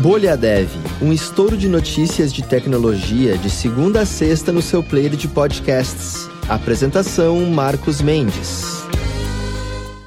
Bolha Dev, um estouro de notícias de tecnologia de segunda a sexta no seu player de podcasts. Apresentação Marcos Mendes.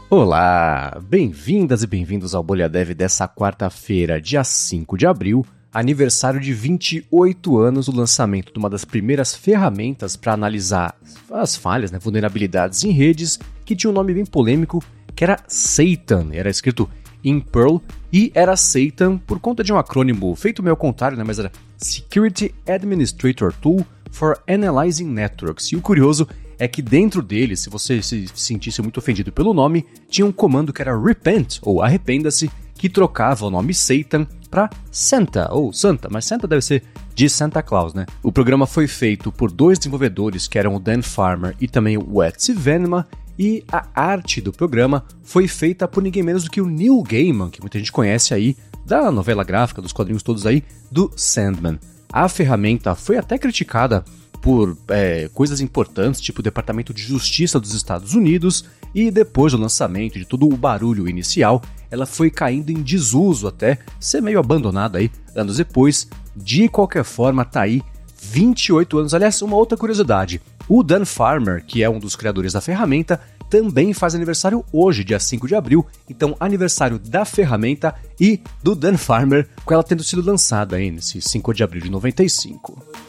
Olá, bem-vindas e bem-vindos ao Bolha Dev dessa quarta-feira, dia 5 de abril, aniversário de 28 anos do lançamento de uma das primeiras ferramentas para analisar as falhas, né, vulnerabilidades em redes, que tinha um nome bem polêmico, que era Satan, era escrito em Perl e era Satan por conta de um acrônimo feito meio ao contrário, né, mas era Security Administrator Tool for Analyzing Networks. E o curioso é que dentro dele, se você se sentisse muito ofendido pelo nome, tinha um comando que era repent ou arrependa-se, que trocava o nome Satan para Santa ou Santa, mas Santa deve ser de Santa Claus, né? O programa foi feito por dois desenvolvedores que eram o Dan Farmer e também o Etsy Venema e a arte do programa foi feita por ninguém menos do que o Neil Gaiman, que muita gente conhece aí, da novela gráfica, dos quadrinhos todos aí, do Sandman. A ferramenta foi até criticada por é, coisas importantes, tipo o Departamento de Justiça dos Estados Unidos, e depois do lançamento de todo o barulho inicial, ela foi caindo em desuso até ser meio abandonada aí anos depois. De qualquer forma, tá aí 28 anos. Aliás, uma outra curiosidade: o Dan Farmer, que é um dos criadores da ferramenta, também faz aniversário hoje, dia 5 de abril. Então, aniversário da ferramenta e do Dan Farmer, com ela tendo sido lançada aí nesse 5 de abril de 95.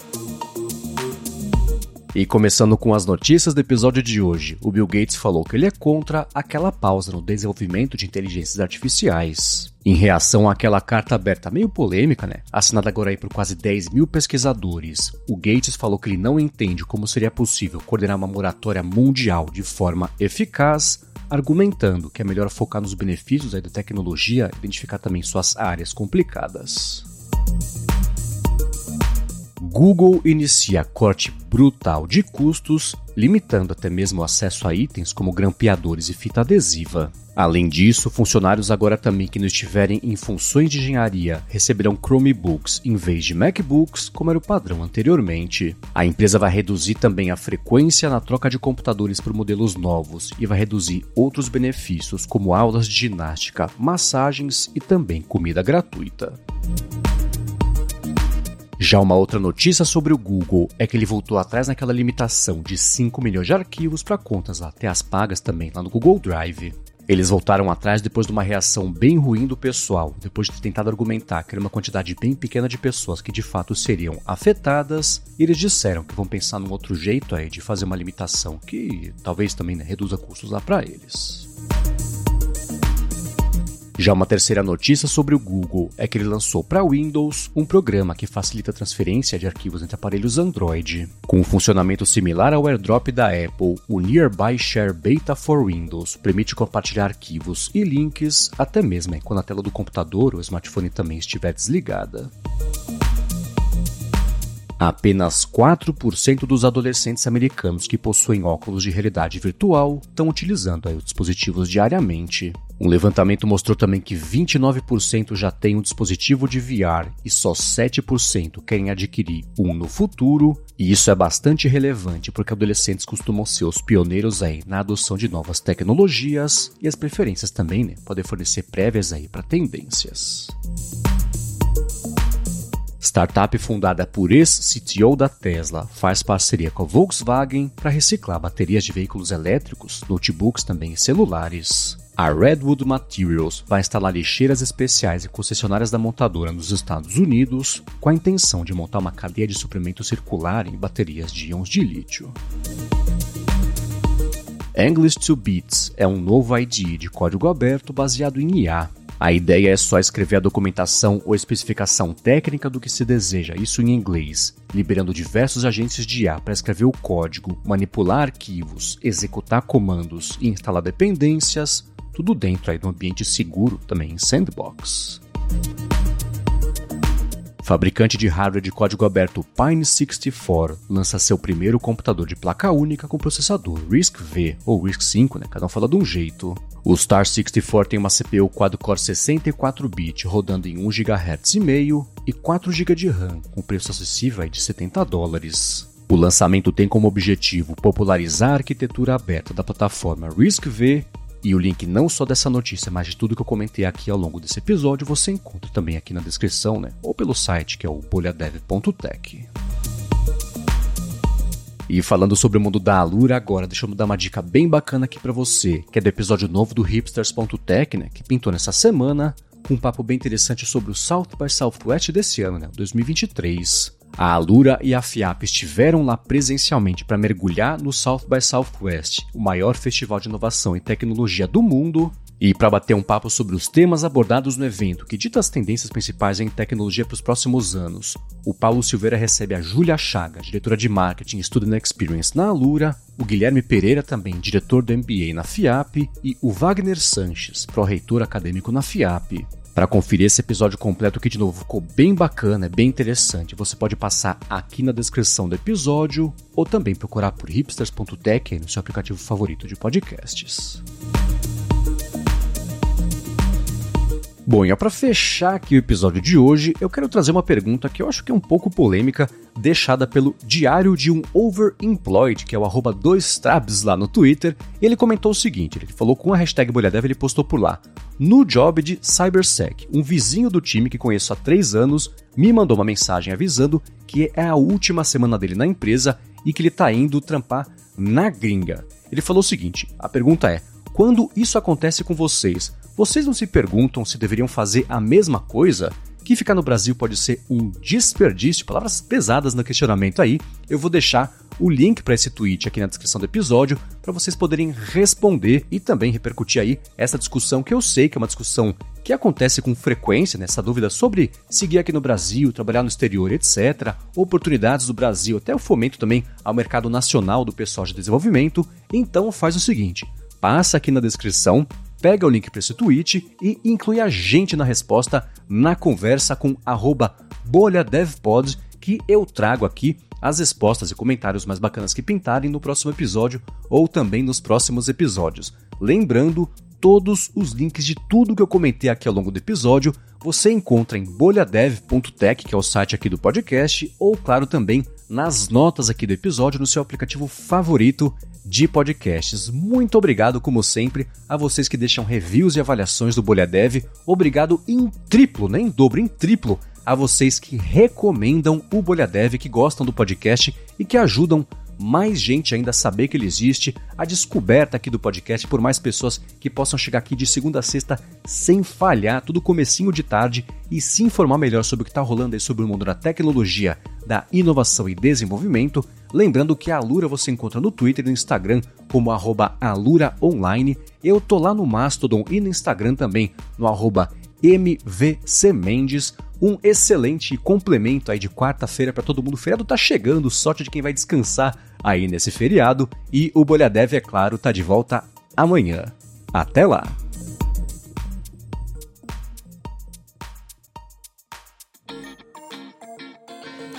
E começando com as notícias do episódio de hoje, o Bill Gates falou que ele é contra aquela pausa no desenvolvimento de inteligências artificiais. Em reação àquela carta aberta meio polêmica, né? Assinada agora aí por quase 10 mil pesquisadores, o Gates falou que ele não entende como seria possível coordenar uma moratória mundial de forma eficaz, argumentando que é melhor focar nos benefícios da tecnologia e identificar também suas áreas complicadas. Google inicia corte brutal de custos, limitando até mesmo o acesso a itens como grampeadores e fita adesiva. Além disso, funcionários agora também que não estiverem em funções de engenharia receberão Chromebooks em vez de MacBooks, como era o padrão anteriormente. A empresa vai reduzir também a frequência na troca de computadores por modelos novos e vai reduzir outros benefícios, como aulas de ginástica, massagens e também comida gratuita. Já uma outra notícia sobre o Google é que ele voltou atrás naquela limitação de 5 milhões de arquivos para contas até as pagas também lá no Google Drive. Eles voltaram atrás depois de uma reação bem ruim do pessoal, depois de ter tentado argumentar que era uma quantidade bem pequena de pessoas que de fato seriam afetadas, e eles disseram que vão pensar num outro jeito aí de fazer uma limitação que talvez também né, reduza custos lá para eles. Já uma terceira notícia sobre o Google é que ele lançou para Windows um programa que facilita a transferência de arquivos entre aparelhos Android. Com um funcionamento similar ao AirDrop da Apple, o Nearby Share Beta for Windows permite compartilhar arquivos e links até mesmo quando a tela do computador ou smartphone também estiver desligada. Apenas 4% dos adolescentes americanos que possuem óculos de realidade virtual estão utilizando os dispositivos diariamente. Um levantamento mostrou também que 29% já têm um dispositivo de VR e só 7% querem adquirir um no futuro, e isso é bastante relevante porque adolescentes costumam ser os pioneiros aí na adoção de novas tecnologias e as preferências também né, podem fornecer prévias para tendências. Startup fundada por ex-CTO da Tesla faz parceria com a Volkswagen para reciclar baterias de veículos elétricos, notebooks também e celulares. A Redwood Materials vai instalar lixeiras especiais em concessionárias da montadora nos Estados Unidos, com a intenção de montar uma cadeia de suprimento circular em baterias de íons de lítio. English to Bits é um novo IDE de código aberto baseado em IA a ideia é só escrever a documentação ou especificação técnica do que se deseja, isso em inglês, liberando diversos agentes de IA para escrever o código, manipular arquivos, executar comandos e instalar dependências, tudo dentro aí de um ambiente seguro, também em sandbox. Fabricante de hardware de código aberto Pine64 lança seu primeiro computador de placa única com processador RISC-V ou RISC-5, né? cada um fala de um jeito. O Star 64 tem uma CPU quad-core 64-bit rodando em 1 GHz e meio e 4 GB de RAM, com preço acessível de 70 dólares. O lançamento tem como objetivo popularizar a arquitetura aberta da plataforma RISC-V E o link não só dessa notícia, mas de tudo que eu comentei aqui ao longo desse episódio, você encontra também aqui na descrição, né? Ou pelo site que é o bolhadev.tech. E falando sobre o mundo da Alura agora, deixa eu dar uma dica bem bacana aqui para você, que é do episódio novo do hipsters.tech, né, que pintou nessa semana, com um papo bem interessante sobre o South by Southwest desse ano, né, 2023. A Alura e a FIAP estiveram lá presencialmente para mergulhar no South by Southwest, o maior festival de inovação e tecnologia do mundo, e para bater um papo sobre os temas abordados no evento, que dita as tendências principais em tecnologia para os próximos anos, o Paulo Silveira recebe a Júlia Chaga, diretora de marketing e Student Experience na Alura, o Guilherme Pereira, também diretor do MBA na FIAP, e o Wagner Sanches, pró-reitor acadêmico na FIAP. Para conferir esse episódio completo que de novo ficou bem bacana, é bem interessante, você pode passar aqui na descrição do episódio ou também procurar por hipsters.tech no seu aplicativo favorito de podcasts. Bom, e para fechar aqui o episódio de hoje, eu quero trazer uma pergunta que eu acho que é um pouco polêmica, deixada pelo Diário de um Overemployed, que é o arroba 2trabs lá no Twitter. Ele comentou o seguinte, ele falou com a hashtag Bolhadev, ele postou por lá. No job de Cybersec, um vizinho do time que conheço há três anos me mandou uma mensagem avisando que é a última semana dele na empresa e que ele está indo trampar na gringa. Ele falou o seguinte, a pergunta é, quando isso acontece com vocês, vocês não se perguntam se deveriam fazer a mesma coisa? Que ficar no Brasil pode ser um desperdício? Palavras pesadas no questionamento aí. Eu vou deixar o link para esse tweet aqui na descrição do episódio para vocês poderem responder e também repercutir aí essa discussão que eu sei que é uma discussão que acontece com frequência, nessa né? dúvida sobre seguir aqui no Brasil, trabalhar no exterior, etc. Oportunidades do Brasil, até o fomento também ao mercado nacional do pessoal de desenvolvimento. Então faz o seguinte, passa aqui na descrição pega o link para esse tweet e inclui a gente na resposta na conversa com bolhadevpod que eu trago aqui as respostas e comentários mais bacanas que pintarem no próximo episódio ou também nos próximos episódios. Lembrando, todos os links de tudo que eu comentei aqui ao longo do episódio você encontra em bolhadev.tech, que é o site aqui do podcast, ou claro também nas notas aqui do episódio no seu aplicativo favorito de podcasts. Muito obrigado, como sempre, a vocês que deixam reviews e avaliações do Bolha Dev. Obrigado em triplo, nem né? em dobro, em triplo, a vocês que recomendam o Bolha Dev, que gostam do podcast e que ajudam mais gente ainda saber que ele existe, a descoberta aqui do podcast por mais pessoas que possam chegar aqui de segunda a sexta sem falhar, tudo comecinho de tarde e se informar melhor sobre o que está rolando aí sobre o mundo da tecnologia, da inovação e desenvolvimento. Lembrando que a Alura você encontra no Twitter e no Instagram como aluraonline. Eu tô lá no Mastodon e no Instagram também no arroba mvcmendes um excelente complemento aí de quarta-feira para todo mundo. O feriado tá chegando, sorte de quem vai descansar aí nesse feriado. E o Bolhadev, é claro, tá de volta amanhã. Até lá!